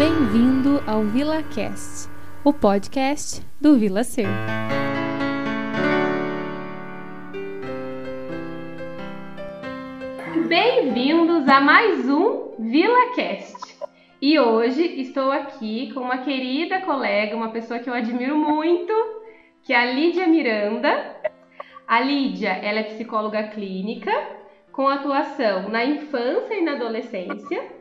Bem-vindo ao VilaCast, o podcast do Vila Ser. Bem-vindos a mais um VilaCast. E hoje estou aqui com uma querida colega, uma pessoa que eu admiro muito, que é a Lídia Miranda. A Lídia, ela é psicóloga clínica com atuação na infância e na adolescência.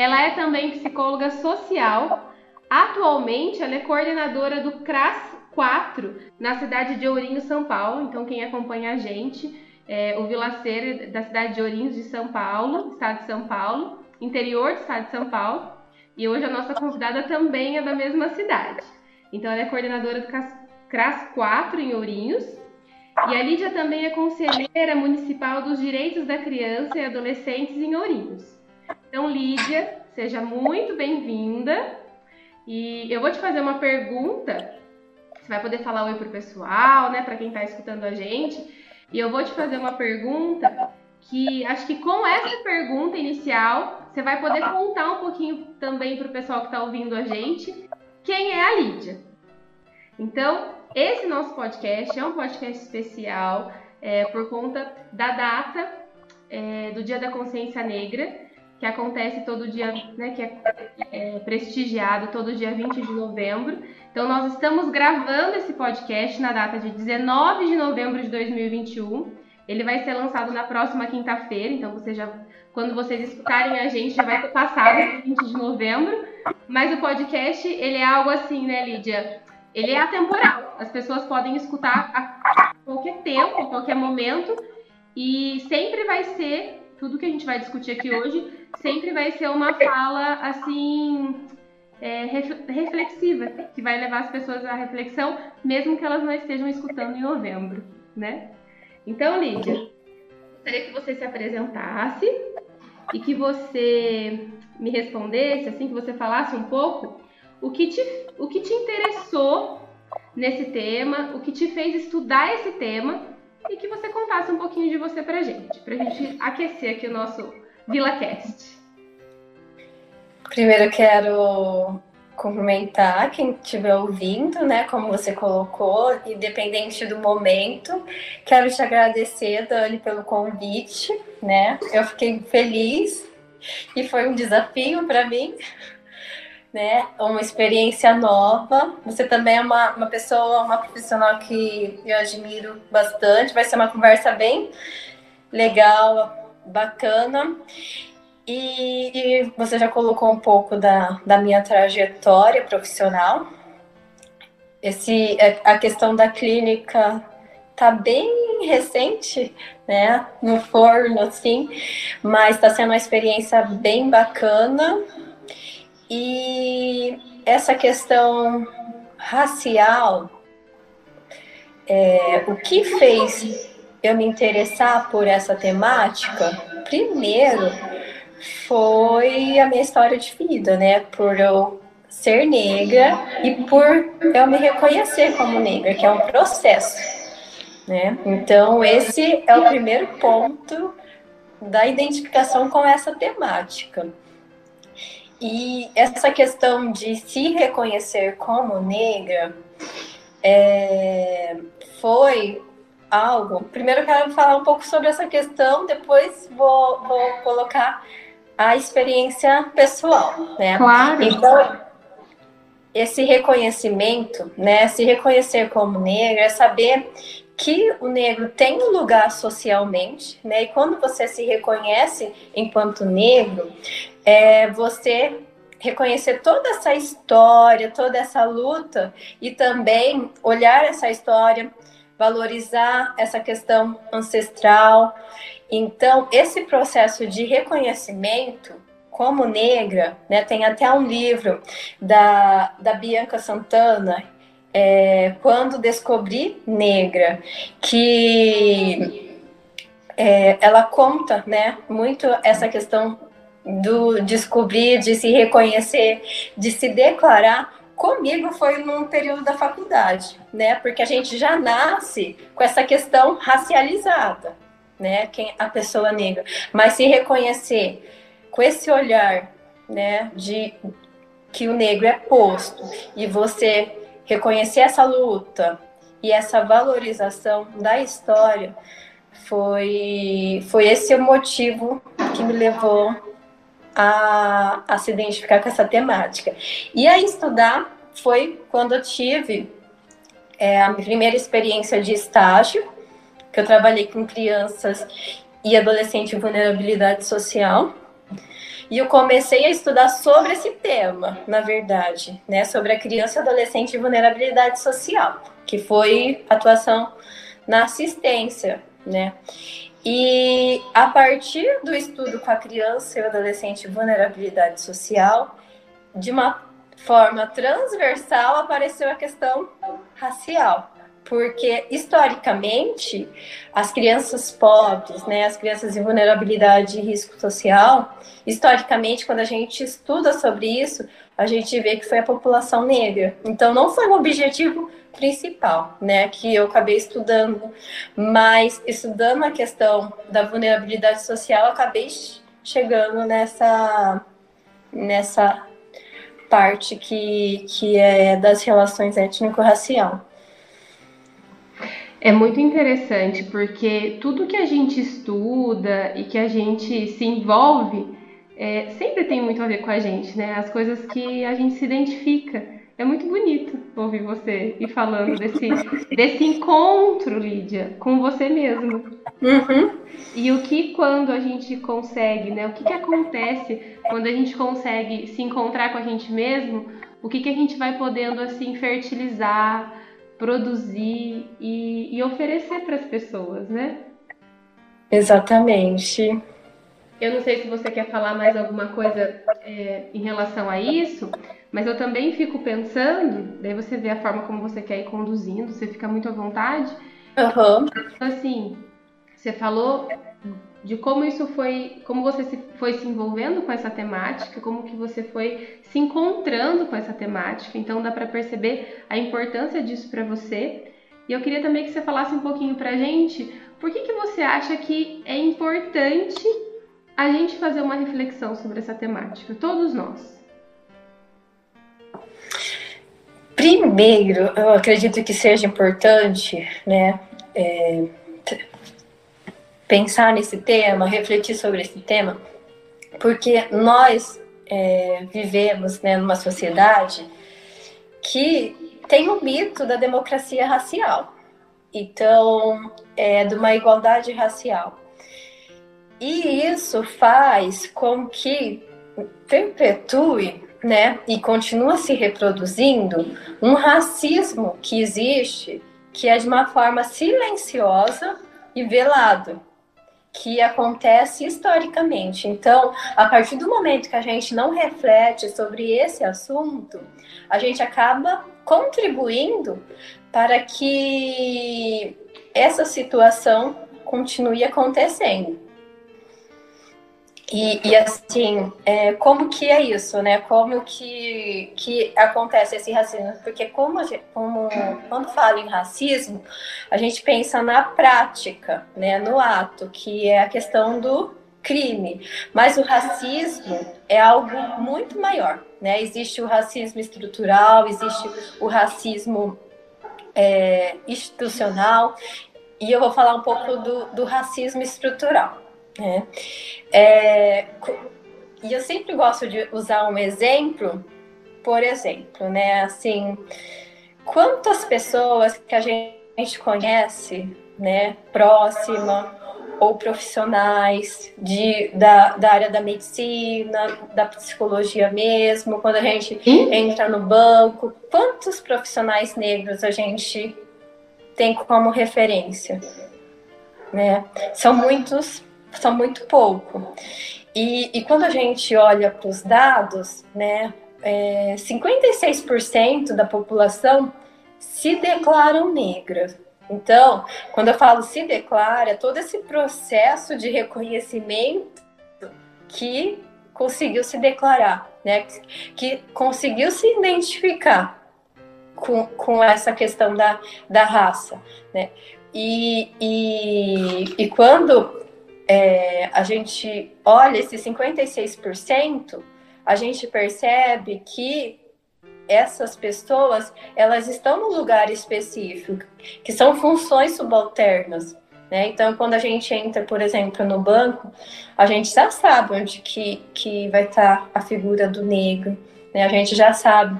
Ela é também psicóloga social. Atualmente, ela é coordenadora do CRAS 4 na cidade de Ourinho, São Paulo. Então, quem acompanha a gente, é o Vilaceiro da cidade de Ourinhos de São Paulo, estado de São Paulo, interior do estado de São Paulo. E hoje a nossa convidada também é da mesma cidade. Então, ela é coordenadora do CRAS 4 em Ourinhos. E a Lídia também é conselheira municipal dos direitos da criança e adolescentes em Ourinhos. Então, Lídia, seja muito bem-vinda. E eu vou te fazer uma pergunta. Você vai poder falar oi pro pessoal, né, para quem está escutando a gente. E eu vou te fazer uma pergunta que acho que com essa pergunta inicial você vai poder contar um pouquinho também para o pessoal que está ouvindo a gente quem é a Lídia. Então, esse nosso podcast é um podcast especial é, por conta da data é, do Dia da Consciência Negra, que acontece todo dia, né, que é, é, prestigiado todo dia 20 de novembro. Então, nós estamos gravando esse podcast na data de 19 de novembro de 2021. Ele vai ser lançado na próxima quinta-feira, então você já, quando vocês escutarem a gente, já vai ter passado 20 de novembro. Mas o podcast, ele é algo assim, né, Lídia? Ele é atemporal. As pessoas podem escutar a qualquer tempo, a qualquer momento, e sempre vai ser tudo que a gente vai discutir aqui hoje sempre vai ser uma fala assim é, reflexiva, que vai levar as pessoas à reflexão, mesmo que elas não estejam escutando em novembro, né? Então, Lídia, gostaria que você se apresentasse e que você me respondesse, assim, que você falasse um pouco o que te, o que te interessou nesse tema, o que te fez estudar esse tema e que você contasse um pouquinho de você pra gente, pra gente aquecer aqui o nosso VilaCast. Primeiro quero cumprimentar quem estiver ouvindo, né? Como você colocou, independente do momento. Quero te agradecer, Dani, pelo convite, né? Eu fiquei feliz e foi um desafio para mim, né? Uma experiência nova. Você também é uma, uma pessoa, uma profissional que eu admiro bastante. Vai ser uma conversa bem legal, bacana. E, e, você já colocou um pouco da, da minha trajetória profissional. Esse, é, a questão da clínica tá bem recente, né, no forno, assim, mas está sendo uma experiência bem bacana. Essa questão racial, é, o que fez eu me interessar por essa temática, primeiro foi a minha história de vida, né? Por eu ser negra e por eu me reconhecer como negra, que é um processo, né? Então, esse é o primeiro ponto da identificação com essa temática. E essa questão de se reconhecer como negra é, foi algo. Primeiro eu quero falar um pouco sobre essa questão, depois vou, vou colocar a experiência pessoal, né? Claro. Então, esse reconhecimento, né? Se reconhecer como negro é saber que o negro tem um lugar socialmente, né? E quando você se reconhece enquanto negro, é você reconhecer toda essa história, toda essa luta e também olhar essa história valorizar essa questão ancestral. Então, esse processo de reconhecimento como negra, né, tem até um livro da, da Bianca Santana, é, Quando Descobri Negra, que é, ela conta né, muito essa questão do descobrir, de se reconhecer, de se declarar Comigo foi num período da faculdade, né? Porque a gente já nasce com essa questão racializada, né? Quem a pessoa negra, mas se reconhecer com esse olhar, né? De que o negro é posto e você reconhecer essa luta e essa valorização da história foi, foi esse o motivo que me levou a, a se identificar com essa temática. E a estudar foi quando eu tive é, a primeira experiência de estágio, que eu trabalhei com crianças e adolescente em vulnerabilidade social. E eu comecei a estudar sobre esse tema, na verdade, né, sobre a criança e adolescente em vulnerabilidade social, que foi atuação na assistência, né? E a partir do estudo com a criança e o adolescente vulnerabilidade social, de uma forma transversal apareceu a questão racial porque historicamente as crianças pobres, né, as crianças em vulnerabilidade e risco social, historicamente quando a gente estuda sobre isso, a gente vê que foi a população negra. Então não foi o objetivo principal, né, que eu acabei estudando, mas estudando a questão da vulnerabilidade social, eu acabei chegando nessa nessa parte que, que é das relações étnico-racial. É muito interessante porque tudo que a gente estuda e que a gente se envolve é, sempre tem muito a ver com a gente, né? As coisas que a gente se identifica. É muito bonito ouvir você e falando desse, desse encontro, Lídia, com você mesmo. Uhum. E o que quando a gente consegue, né? O que, que acontece quando a gente consegue se encontrar com a gente mesmo? O que, que a gente vai podendo assim fertilizar, produzir e, e oferecer para as pessoas, né? Exatamente. Eu não sei se você quer falar mais alguma coisa é, em relação a isso, mas eu também fico pensando, daí você vê a forma como você quer ir conduzindo, você fica muito à vontade. Uhum. Assim, você falou de como isso foi, como você se, foi se envolvendo com essa temática, como que você foi se encontrando com essa temática. Então dá para perceber a importância disso para você. E eu queria também que você falasse um pouquinho pra gente, por que que você acha que é importante a gente fazer uma reflexão sobre essa temática, todos nós? Primeiro, eu acredito que seja importante, né, é, pensar nesse tema, refletir sobre esse tema, porque nós é, vivemos né, numa sociedade que tem o mito da democracia racial, então, é, de uma igualdade racial. E isso faz com que perpetue né, e continua se reproduzindo um racismo que existe, que é de uma forma silenciosa e velado que acontece historicamente. Então, a partir do momento que a gente não reflete sobre esse assunto, a gente acaba contribuindo para que essa situação continue acontecendo. E, e, assim, é, como que é isso, né? Como que, que acontece esse racismo? Porque como, gente, como quando fala em racismo, a gente pensa na prática, né? No ato, que é a questão do crime. Mas o racismo é algo muito maior, né? Existe o racismo estrutural, existe o racismo é, institucional, e eu vou falar um pouco do, do racismo estrutural. Né? É, e eu sempre gosto de usar um exemplo, por exemplo, né? Assim, quantas pessoas que a gente conhece, né, próxima ou profissionais de, da, da área da medicina, da psicologia mesmo, quando a gente entra no banco, quantos profissionais negros a gente tem como referência? Né? São muitos são muito pouco. E, e quando a gente olha para os dados, né, é, 56% da população se declaram negra. Então, quando eu falo se declara, todo esse processo de reconhecimento que conseguiu se declarar, né, que conseguiu se identificar com, com essa questão da, da raça. Né? E, e, e quando é, a gente olha esse 56%, a gente percebe que essas pessoas elas estão num lugar específico, que são funções subalternas. Né? Então, quando a gente entra, por exemplo, no banco, a gente já sabe onde que, que vai estar a figura do negro. Né? A gente já sabe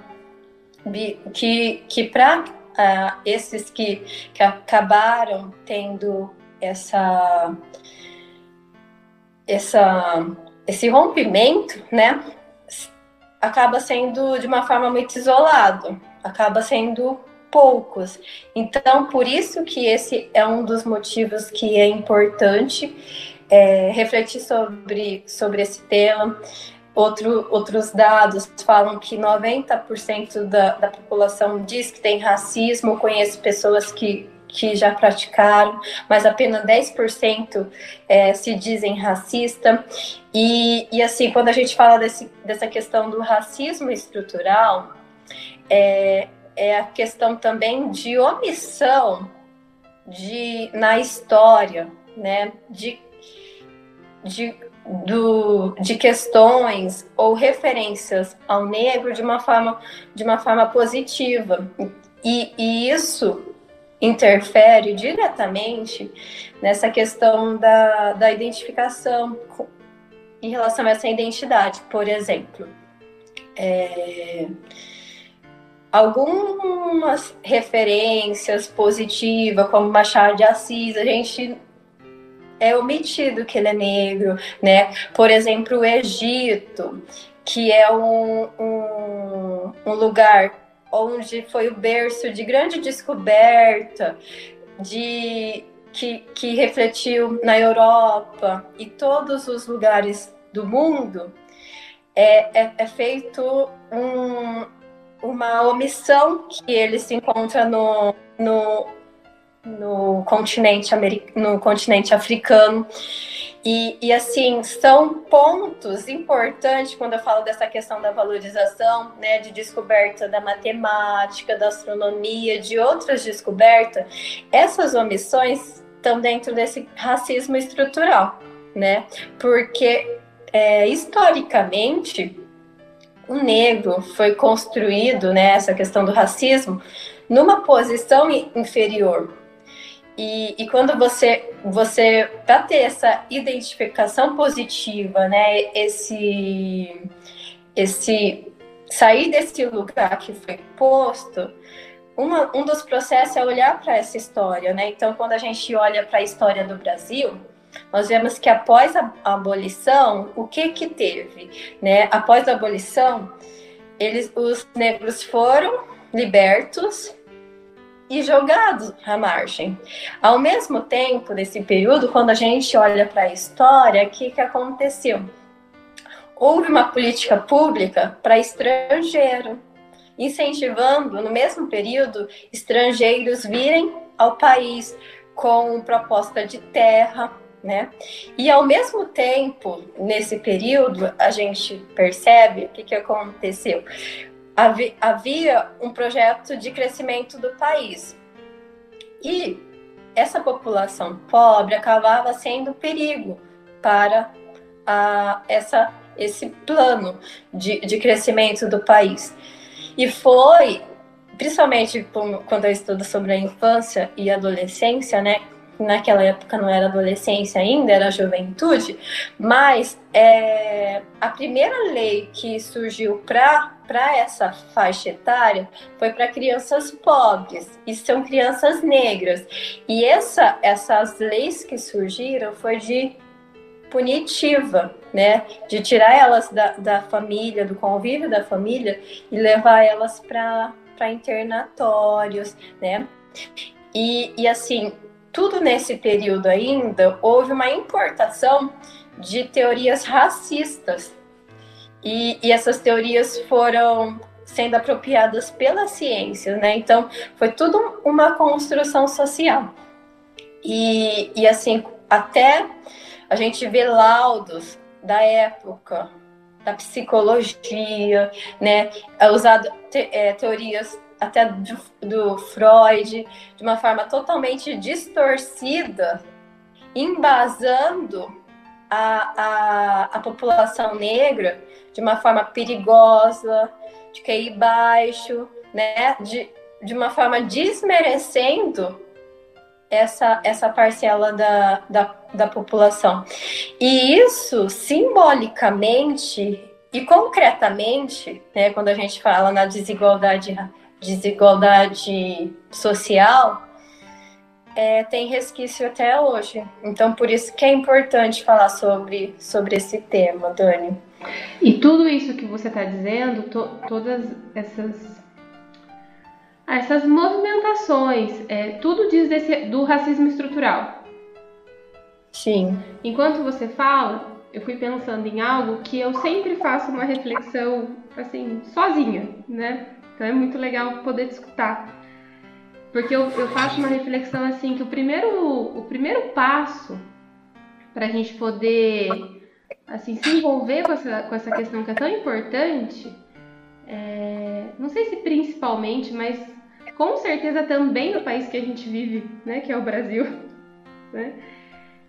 que, que para ah, esses que, que acabaram tendo essa, essa, esse rompimento, né, acaba sendo de uma forma muito isolado, acaba sendo poucos. Então, por isso que esse é um dos motivos que é importante é, refletir sobre, sobre esse tema. Outro, outros dados falam que 90% da, da população diz que tem racismo. conhece pessoas que, que já praticaram, mas apenas 10% é, se dizem racista. E, e assim, quando a gente fala desse, dessa questão do racismo estrutural, é, é a questão também de omissão de, na história, né, de, de, do, de questões ou referências ao negro de uma forma, de uma forma positiva. E, e isso interfere diretamente nessa questão da, da identificação em relação a essa identidade, por exemplo. É, algumas referências positivas, como Machado de Assis, a gente é omitido que ele é negro, né? Por exemplo, o Egito, que é um, um, um lugar onde foi o berço de grande descoberta, de que, que refletiu na Europa e todos os lugares do mundo, é, é, é feito um, uma omissão que ele se encontra no, no, no, continente, no continente africano. E, e, assim, são pontos importantes quando eu falo dessa questão da valorização, né, de descoberta da matemática, da astronomia, de outras descobertas. Essas omissões estão dentro desse racismo estrutural, né? Porque é, historicamente o negro foi construído, né, essa questão do racismo, numa posição inferior. E, e quando você, você para ter essa identificação positiva, né, esse, esse sair desse lugar que foi posto, uma, um dos processos é olhar para essa história, né? Então, quando a gente olha para a história do Brasil, nós vemos que após a abolição, o que que teve, né? Após a abolição, eles, os negros foram libertos e jogados à margem. Ao mesmo tempo, nesse período, quando a gente olha para a história, o que que aconteceu? Houve uma política pública para estrangeiro, incentivando, no mesmo período, estrangeiros virem ao país com proposta de terra, né? E ao mesmo tempo, nesse período, a gente percebe o que, que aconteceu. Havia um projeto de crescimento do país. E essa população pobre acabava sendo perigo para a, essa, esse plano de, de crescimento do país. E foi, principalmente quando eu estudo sobre a infância e adolescência, né, naquela época não era adolescência ainda, era juventude, mas é, a primeira lei que surgiu para essa faixa etária foi para crianças pobres, e são crianças negras. E essa, essas leis que surgiram foi de punitiva, né? De tirar elas da, da família, do convívio da família e levar elas para internatórios, né? E, e assim, tudo nesse período ainda houve uma importação de teorias racistas. E, e essas teorias foram sendo apropriadas pela ciência, né? Então, foi tudo uma construção social. E, e assim, até a gente vê laudos da época, da psicologia, né? É usado te, é, teorias até do, do Freud, de uma forma totalmente distorcida, embasando a, a, a população negra de uma forma perigosa, de QI baixo, né? De, de uma forma desmerecendo essa, essa parcela da, da, da população. E isso, simbolicamente e concretamente, né, quando a gente fala na desigualdade, desigualdade social, é, tem resquício até hoje. Então, por isso que é importante falar sobre, sobre esse tema, Dani. E tudo isso que você está dizendo, to, todas essas essas movimentações, é, tudo diz desse, do racismo estrutural. Sim. Enquanto você fala, eu fui pensando em algo que eu sempre faço uma reflexão, assim, sozinha, né? Então é muito legal poder escutar. Porque eu, eu faço uma reflexão assim, que o primeiro, o primeiro passo para a gente poder assim, se envolver com essa, com essa questão que é tão importante, é, não sei se principalmente, mas com certeza também no país que a gente vive, né, que é o Brasil, né,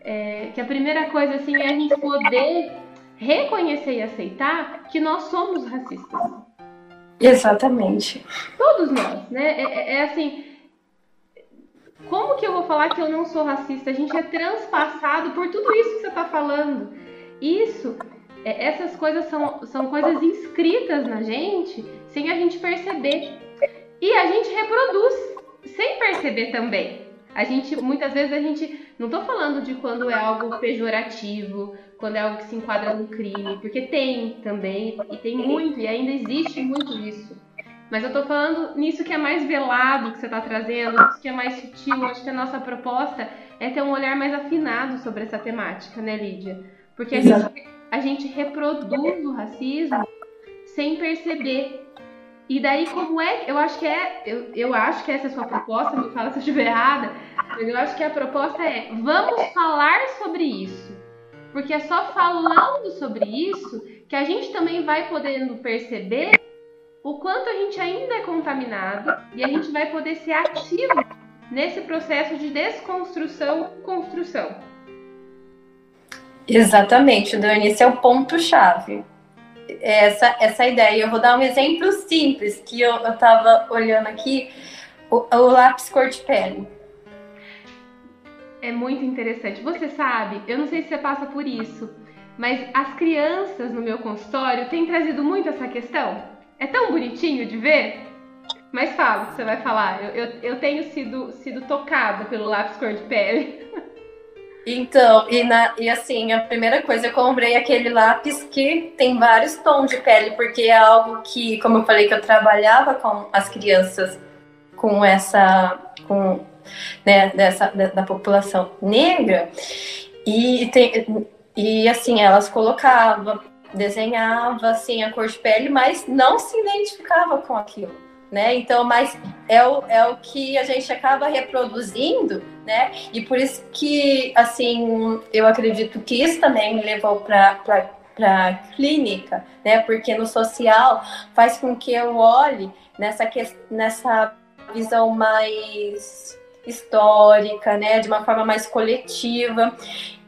é, que a primeira coisa assim é a gente poder reconhecer e aceitar que nós somos racistas. Exatamente. Todos nós, né? É, é, é assim, como que eu vou falar que eu não sou racista? A gente é transpassado por tudo isso que você está falando. Isso, é, essas coisas são, são coisas inscritas na gente sem a gente perceber. E a gente reproduz sem perceber também. A gente, muitas vezes, a gente. Não tô falando de quando é algo pejorativo, quando é algo que se enquadra no crime, porque tem também, e tem muito, e ainda existe muito isso. Mas eu tô falando nisso que é mais velado que você tá trazendo, isso que é mais sutil. Acho que a nossa proposta é ter um olhar mais afinado sobre essa temática, né, Lídia? Porque a gente, a gente reproduz o racismo sem perceber. E daí, como é. Eu acho que é. Eu, eu acho que essa é a sua proposta, me fala se eu estiver errada. Mas eu acho que a proposta é: vamos falar sobre isso. Porque é só falando sobre isso que a gente também vai podendo perceber o quanto a gente ainda é contaminado e a gente vai poder ser ativo nesse processo de desconstrução construção. Exatamente, Dani, esse é o ponto-chave essa, essa ideia. Eu vou dar um exemplo simples que eu estava olhando aqui, o, o, lápis cor de pele. É muito interessante. Você sabe, eu não sei se você passa por isso, mas as crianças no meu consultório têm trazido muito essa questão. É tão bonitinho de ver. Mas fala, você vai falar. Eu, eu, eu tenho sido, sido tocada pelo lápis cor de pele. Então, e, na, e assim, a primeira coisa, eu comprei aquele lápis que tem vários tons de pele, porque é algo que, como eu falei, que eu trabalhava com as crianças com essa, com, né, dessa, da, da população negra, e, tem, e assim, elas colocavam, desenhava assim a cor de pele, mas não se identificava com aquilo né? Então, mas é o, é o que a gente acaba reproduzindo, né? E por isso que, assim, eu acredito que isso também me levou para para clínica, né? Porque no social faz com que eu olhe nessa nessa visão mais histórica, né? De uma forma mais coletiva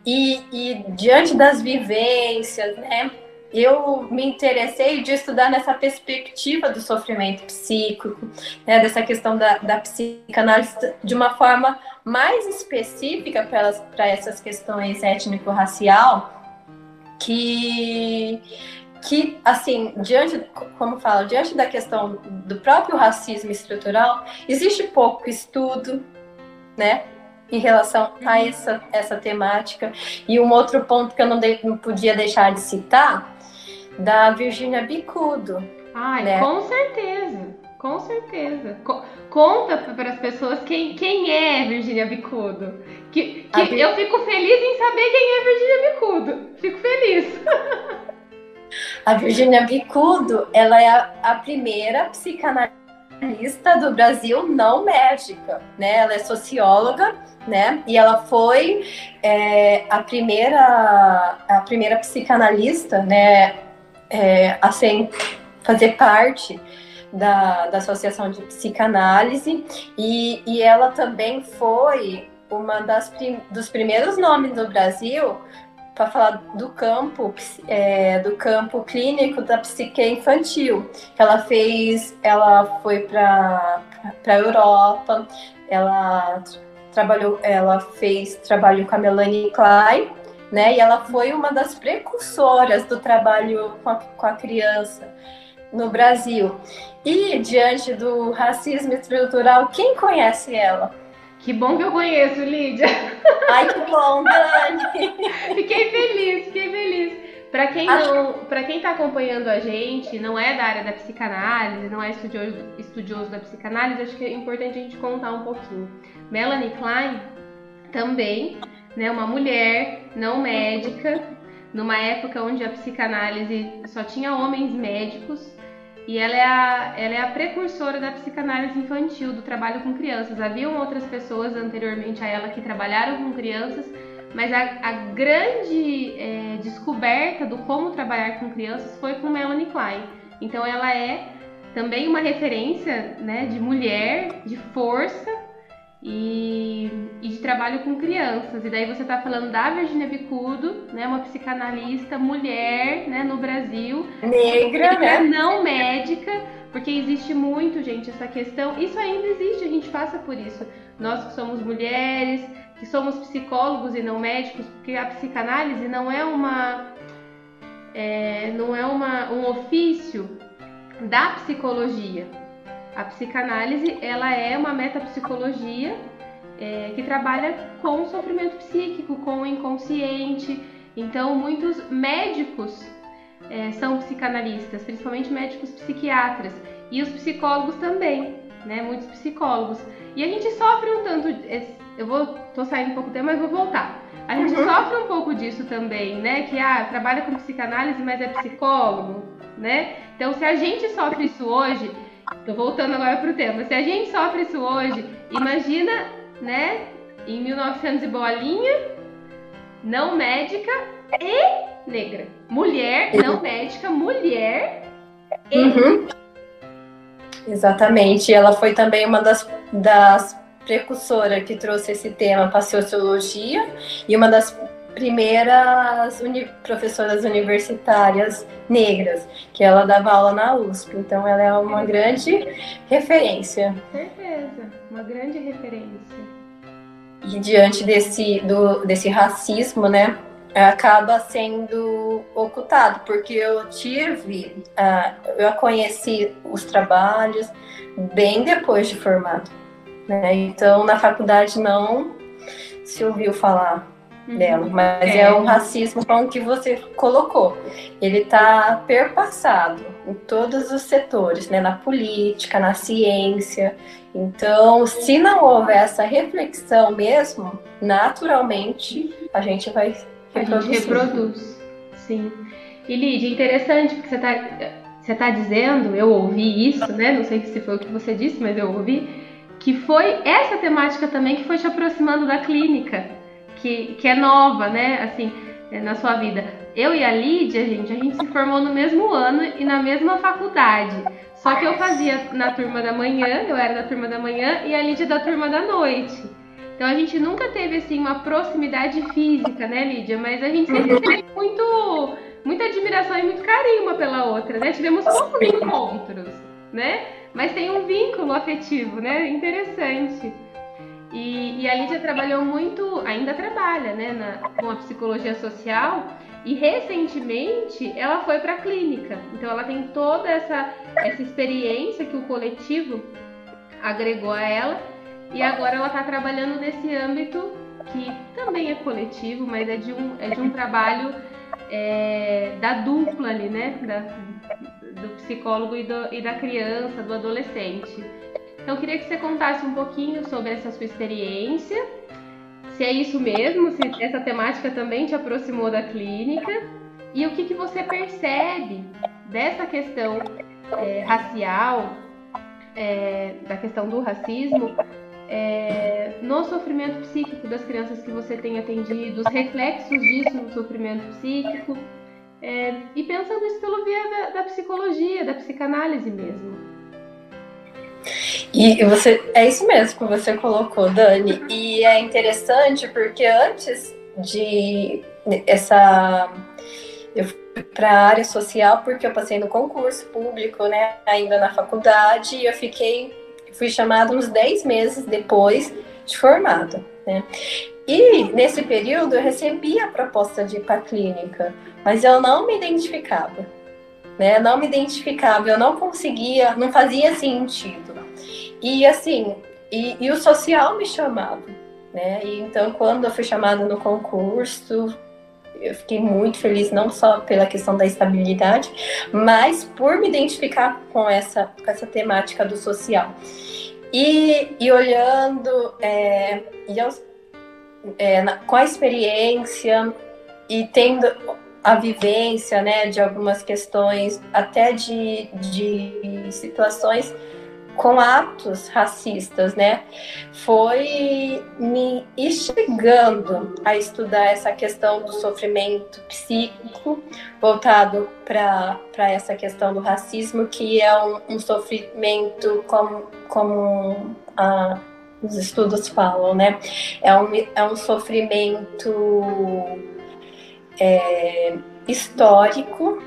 e, e diante das vivências, né? eu me interessei de estudar nessa perspectiva do sofrimento psíquico, né, dessa questão da, da psicanálise de uma forma mais específica para essas questões étnico-racial, que, que, assim, diante, como falo, diante da questão do próprio racismo estrutural, existe pouco estudo, né, em relação a essa, essa temática. E um outro ponto que eu não, de, não podia deixar de citar da Virginia Bicudo. Ai, né? com certeza, com certeza. Co conta para as pessoas quem, quem é Virginia Bicudo. Que, que eu fico feliz em saber quem é Virginia Bicudo. Fico feliz. A Virginia Bicudo, ela é a, a primeira psicanalista do Brasil não médica, né? Ela é socióloga, né? E ela foi é, a primeira a primeira psicanalista, né? é, a sem fazer parte da, da Associação de Psicanálise e, e ela também foi uma das dos primeiros nomes do Brasil para falar do campo, é, do campo clínico da psique infantil. Ela fez, ela foi para para Europa, ela trabalhou, ela fez trabalho com a Melanie Klein, né? E ela foi uma das precursoras do trabalho com a, com a criança no Brasil. E diante do racismo estrutural, quem conhece ela? Que bom que eu conheço, Lídia. Ai, que bom, Dani. fiquei feliz, fiquei feliz. Para quem não, para quem está acompanhando a gente, não é da área da psicanálise, não é estudioso, estudioso da psicanálise, acho que é importante a gente contar um pouquinho. Melanie Klein também, né, uma mulher não médica, numa época onde a psicanálise só tinha homens médicos, e ela é, a, ela é a precursora da psicanálise infantil, do trabalho com crianças. Haviam outras pessoas anteriormente a ela que trabalharam com crianças, mas a, a grande é, descoberta do como trabalhar com crianças foi com Melanie Klein. Então ela é também uma referência né, de mulher, de força e, trabalho com crianças. E daí você está falando da Virginia Bicudo, né, uma psicanalista mulher né, no Brasil. Negra, né? Não médica, porque existe muito, gente, essa questão. Isso ainda existe, a gente passa por isso. Nós que somos mulheres, que somos psicólogos e não médicos, porque a psicanálise não é uma. É, não é uma, um ofício da psicologia a psicanálise ela é uma metapsicologia é, que trabalha com o sofrimento psíquico, com o inconsciente. Então, muitos médicos é, são psicanalistas, principalmente médicos psiquiatras, e os psicólogos também, né? Muitos psicólogos. E a gente sofre um tanto. Eu vou, tô saindo um pouco do tema, mas vou voltar. A gente uhum. sofre um pouco disso também, né? Que ah, trabalha com psicanálise, mas é psicólogo, né? Então, se a gente sofre isso hoje, Tô voltando agora pro tema. Se a gente sofre isso hoje, imagina, né, em 1900 e bolinha, não médica e negra. Mulher, não médica, mulher e uhum. Exatamente. Ela foi também uma das, das precursoras que trouxe esse tema para a sociologia e uma das primeiras uni professoras universitárias negras, que ela dava aula na USP. Então ela é uma grande referência. Certeza, uma grande referência. E diante desse, do, desse racismo, né, acaba sendo ocultado, porque eu tive, uh, eu conheci os trabalhos bem depois de formado. Né? Então na faculdade não se ouviu falar Uhum. dela, mas é. é um racismo como que você colocou. Ele está perpassado em todos os setores, né? na política, na ciência. Então, se não houver essa reflexão mesmo, naturalmente a gente vai reproduzir. A gente reproduz, sim. E Lídia, interessante porque você está você tá dizendo, eu ouvi isso, né? Não sei se foi o que você disse, mas eu ouvi, que foi essa temática também que foi te aproximando da clínica que, que é nova, né? Assim, é, na sua vida. Eu e a Lídia, gente, a gente se formou no mesmo ano e na mesma faculdade. Só que eu fazia na turma da manhã, eu era da turma da manhã e a Lídia da turma da noite. Então a gente nunca teve assim uma proximidade física, né, Lídia? Mas a gente sempre teve muito, muita admiração e muito carinho uma pela outra, né? Tivemos poucos encontros, né? Mas tem um vínculo afetivo, né? Interessante. E, e, a Lídia trabalhou muito, ainda trabalha, né, na, com a psicologia social e recentemente ela foi para a clínica. Então ela tem toda essa, essa experiência que o coletivo agregou a ela e agora ela está trabalhando nesse âmbito que também é coletivo, mas é de um, é de um trabalho é, da dupla ali, né, da, do psicólogo e, do, e da criança, do adolescente. Então, eu queria que você contasse um pouquinho sobre essa sua experiência, se é isso mesmo, se essa temática também te aproximou da clínica e o que, que você percebe dessa questão é, racial, é, da questão do racismo, é, no sofrimento psíquico das crianças que você tem atendido, os reflexos disso no sofrimento psíquico, é, e pensando isso pelo via da, da psicologia, da psicanálise mesmo. E você é isso mesmo que você colocou, Dani. E é interessante porque antes de essa eu fui para a área social porque eu passei no concurso público, né, ainda na faculdade, e eu fiquei fui chamada uns 10 meses depois de formada, né? E nesse período eu recebi a proposta de ir para a clínica, mas eu não me identificava, né? Não me identificava, eu não conseguia, não fazia sentido. E assim, e, e o social me chamava, né? E então quando eu fui chamada no concurso, eu fiquei muito feliz não só pela questão da estabilidade, mas por me identificar com essa, com essa temática do social. E, e olhando é, e aos, é, na, com a experiência e tendo a vivência né, de algumas questões, até de, de situações com atos racistas, né? Foi me instigando a estudar essa questão do sofrimento psíquico, voltado para essa questão do racismo, que é um, um sofrimento como, como os estudos falam, né? É um, é um sofrimento é, histórico,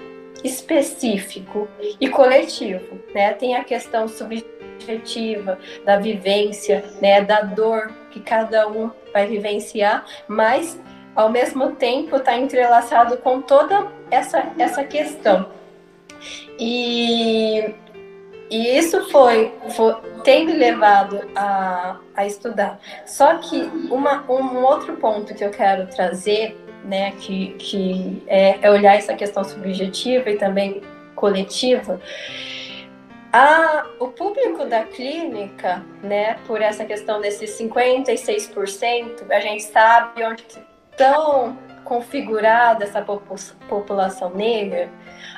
específico e coletivo, né? Tem a questão subjetiva da vivência, né? Da dor que cada um vai vivenciar, mas ao mesmo tempo está entrelaçado com toda essa essa questão. E, e isso foi, foi tem me levado a, a estudar. Só que uma, um outro ponto que eu quero trazer né, que, que é, é olhar essa questão subjetiva e também coletiva. A, o público da clínica, né, por essa questão desses 56%, a gente sabe onde estão configurada essa população negra,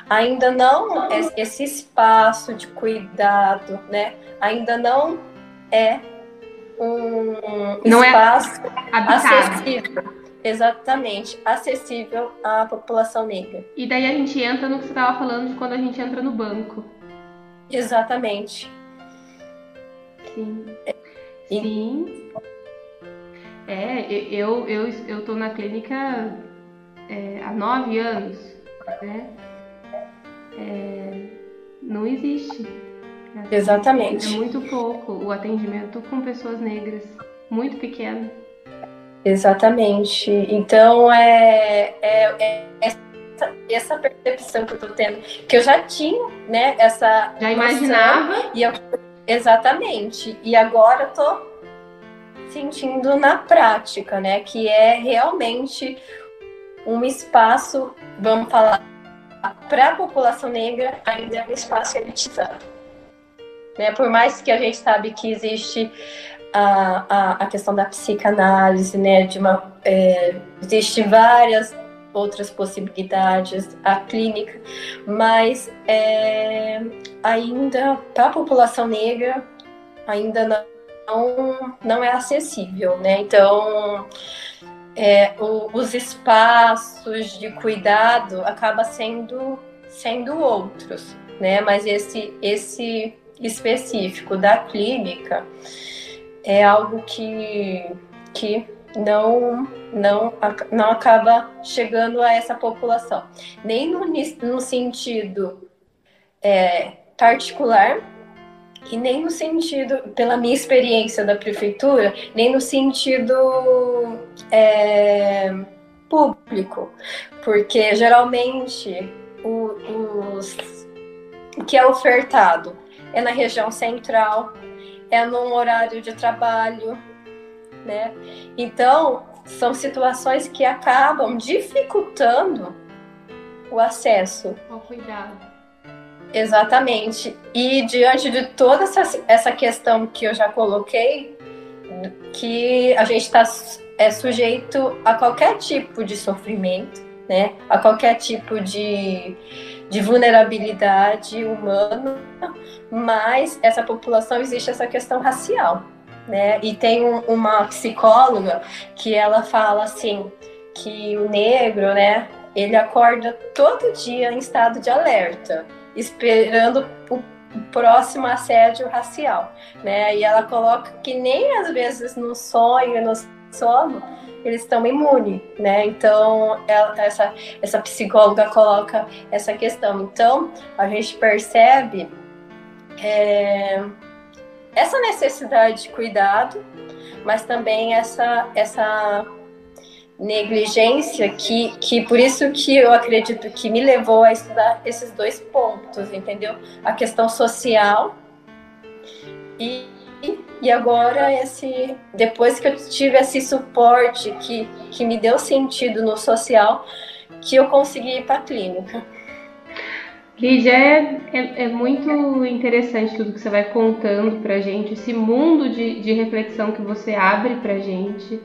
ainda não esse espaço de cuidado, né, ainda não é um não é espaço é acessível Exatamente, acessível à população negra. E daí a gente entra no que você estava falando de quando a gente entra no banco. Exatamente. Sim. Sim. É, eu, eu, eu tô na clínica é, há nove anos, né? É, não existe. Exatamente. É muito pouco o atendimento com pessoas negras, muito pequeno. Exatamente. Então, é, é, é essa, essa, percepção que eu tô tendo, que eu já tinha, né? Essa. Já imaginava? E eu, exatamente. E agora eu tô sentindo na prática, né? Que é realmente um espaço, vamos falar, para a população negra, ainda é um espaço elitizado. Né? Por mais que a gente sabe que existe a, a, a questão da psicanálise, né? De uma, é, existe várias outras possibilidades, a clínica, mas é, ainda para a população negra ainda não, não é acessível, né? Então é, o, os espaços de cuidado acaba sendo sendo outros, né? Mas esse esse específico da clínica é algo que, que não, não, não acaba chegando a essa população. Nem no, no sentido é, particular, e nem no sentido, pela minha experiência da prefeitura, nem no sentido é, público, porque geralmente o, os, o que é ofertado é na região central, é num horário de trabalho, né? Então, são situações que acabam dificultando o acesso. O cuidado. Exatamente. E diante de toda essa, essa questão que eu já coloquei, que a gente está é sujeito a qualquer tipo de sofrimento, né? A qualquer tipo de de vulnerabilidade humana, mas essa população existe essa questão racial, né? E tem um, uma psicóloga que ela fala assim que o negro, né? Ele acorda todo dia em estado de alerta, esperando o próximo assédio racial, né? E ela coloca que nem às vezes no sonho, no sono, eles estão imunes, né? Então, ela, essa, essa psicóloga coloca essa questão. Então, a gente percebe é, essa necessidade de cuidado, mas também essa, essa negligência que, que por isso que eu acredito que me levou a estudar esses dois pontos, entendeu? A questão social e, e agora esse depois que eu tive esse suporte que, que me deu sentido no social, que eu consegui ir para a clínica. Lídia, é, é, é, muito interessante tudo que você vai contando pra gente, esse mundo de, de reflexão que você abre pra gente.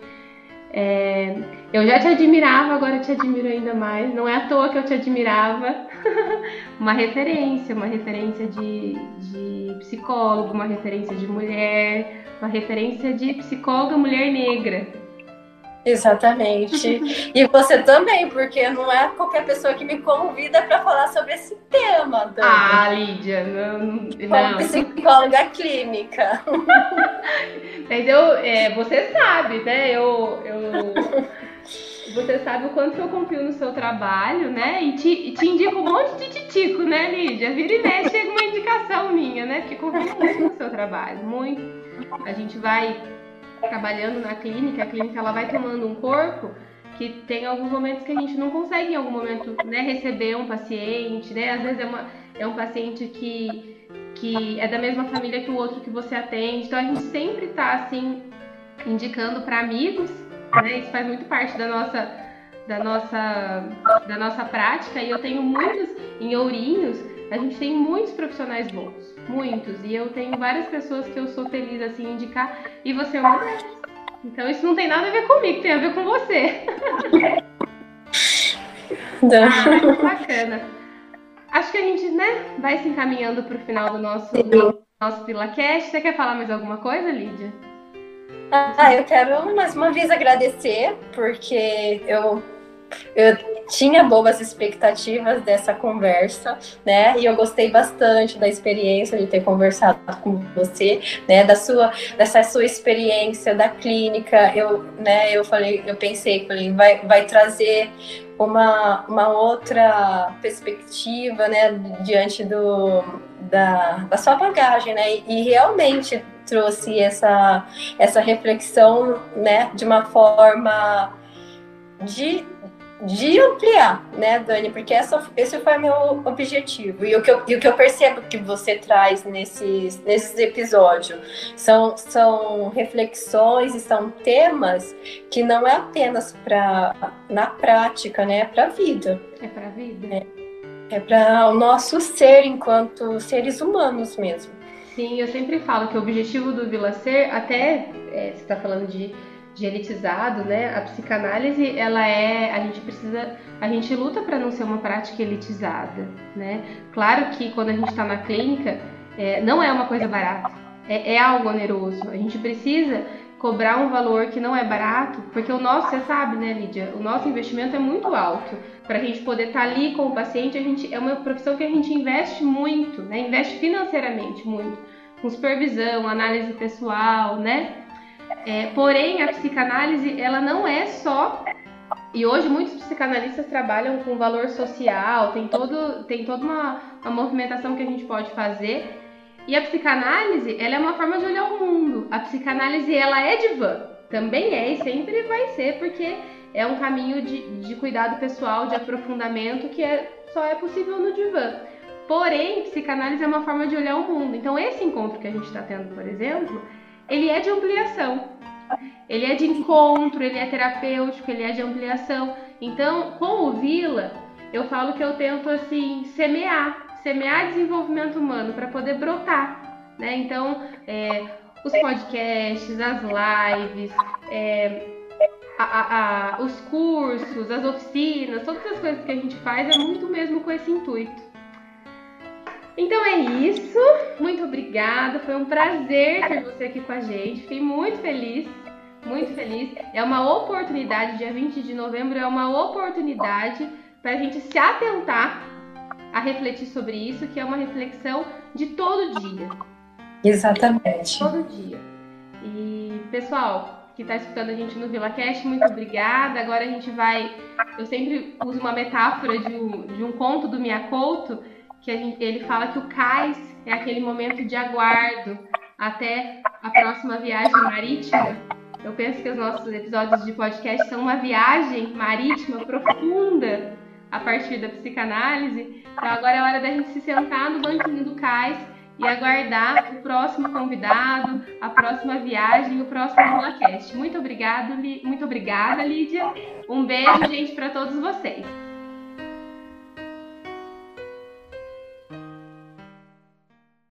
É, eu já te admirava, agora te admiro ainda mais. Não é à toa que eu te admirava. uma referência, uma referência de, de psicólogo, uma referência de mulher, uma referência de psicóloga mulher negra. Exatamente. e você também, porque não é qualquer pessoa que me convida para falar sobre esse tema. Dani. Ah, Lídia, não. não. psicóloga clínica. Mas eu, é, você sabe, né? Eu, eu, você sabe o quanto eu confio no seu trabalho, né? E te, te indico um monte de titico, né, Lídia? Vira e mexe, chega uma indicação minha, né? Porque confio muito no seu trabalho, muito. A gente vai trabalhando na clínica, a clínica ela vai tomando um corpo que tem alguns momentos que a gente não consegue em algum momento né, receber um paciente, né? Às vezes é, uma, é um paciente que, que é da mesma família que o outro que você atende. Então a gente sempre está assim indicando para amigos, né? Isso faz muito parte da nossa da nossa da nossa prática e eu tenho muitos em Ourinhos, a gente tem muitos profissionais bons muitos. E eu tenho várias pessoas que eu sou feliz assim indicar e você é uma delas. Então isso não tem nada a ver comigo, tem a ver com você. ah, bacana. Acho que a gente, né, vai se encaminhando para o final do nosso, do nosso PilaCast. Você quer falar mais alguma coisa, Lídia? Ah, eu quero mais uma vez agradecer, porque eu, eu tinha boas expectativas dessa conversa, né? E eu gostei bastante da experiência de ter conversado com você, né? Da sua, dessa sua experiência da clínica. Eu, né? Eu falei, eu pensei, falei, vai, vai trazer uma, uma outra perspectiva, né? Diante do da, da sua bagagem, né? E, realmente trouxe essa essa reflexão, né? De uma forma de de ampliar, né, Dani? Porque essa, esse foi meu objetivo. E o, que eu, o que eu percebo que você traz nesses, nesses episódios são, são reflexões e são temas que não é apenas para na prática, né? É para a vida. É para a vida. É, é para o nosso ser enquanto seres humanos mesmo. Sim, eu sempre falo que o objetivo do Vila Ser, até é, você está falando de de elitizado, né? A psicanálise, ela é, a gente precisa, a gente luta para não ser uma prática elitizada, né? Claro que quando a gente está na clínica, é, não é uma coisa barata, é, é, algo oneroso. A gente precisa cobrar um valor que não é barato, porque o nosso, você sabe, né, Lídia? O nosso investimento é muito alto. Para a gente poder estar tá ali com o paciente, a gente é uma profissão que a gente investe muito, né? Investe financeiramente muito, com supervisão, análise pessoal, né? É, porém, a psicanálise, ela não é só. E hoje muitos psicanalistas trabalham com valor social, tem, todo, tem toda uma, uma movimentação que a gente pode fazer. E a psicanálise, ela é uma forma de olhar o mundo. A psicanálise, ela é divã. Também é e sempre vai ser, porque é um caminho de, de cuidado pessoal, de aprofundamento, que é, só é possível no divã. Porém, psicanálise é uma forma de olhar o mundo. Então, esse encontro que a gente está tendo, por exemplo, ele é de ampliação. Ele é de encontro, ele é terapêutico, ele é de ampliação. Então, com o Vila, eu falo que eu tento assim semear, semear desenvolvimento humano para poder brotar, né? Então, é, os podcasts, as lives, é, a, a, a, os cursos, as oficinas, todas as coisas que a gente faz é muito mesmo com esse intuito. Então é isso. Muito obrigada. Foi um prazer ter você aqui com a gente. Fiquei muito feliz. Muito feliz. É uma oportunidade, dia 20 de novembro, é uma oportunidade para a gente se atentar a refletir sobre isso, que é uma reflexão de todo dia. Exatamente. Todo dia. E, pessoal, que está escutando a gente no VilaCast, muito obrigada. Agora a gente vai. Eu sempre uso uma metáfora de um, de um conto do Miyakoto, que gente, ele fala que o cais é aquele momento de aguardo até a próxima viagem marítima. Eu penso que os nossos episódios de podcast são uma viagem marítima profunda a partir da psicanálise. Então agora é hora da gente se sentar no banquinho do cais e aguardar o próximo convidado, a próxima viagem, o próximo RolaCast. Muito obrigado, muito obrigada, Lídia. Um beijo, gente, para todos vocês.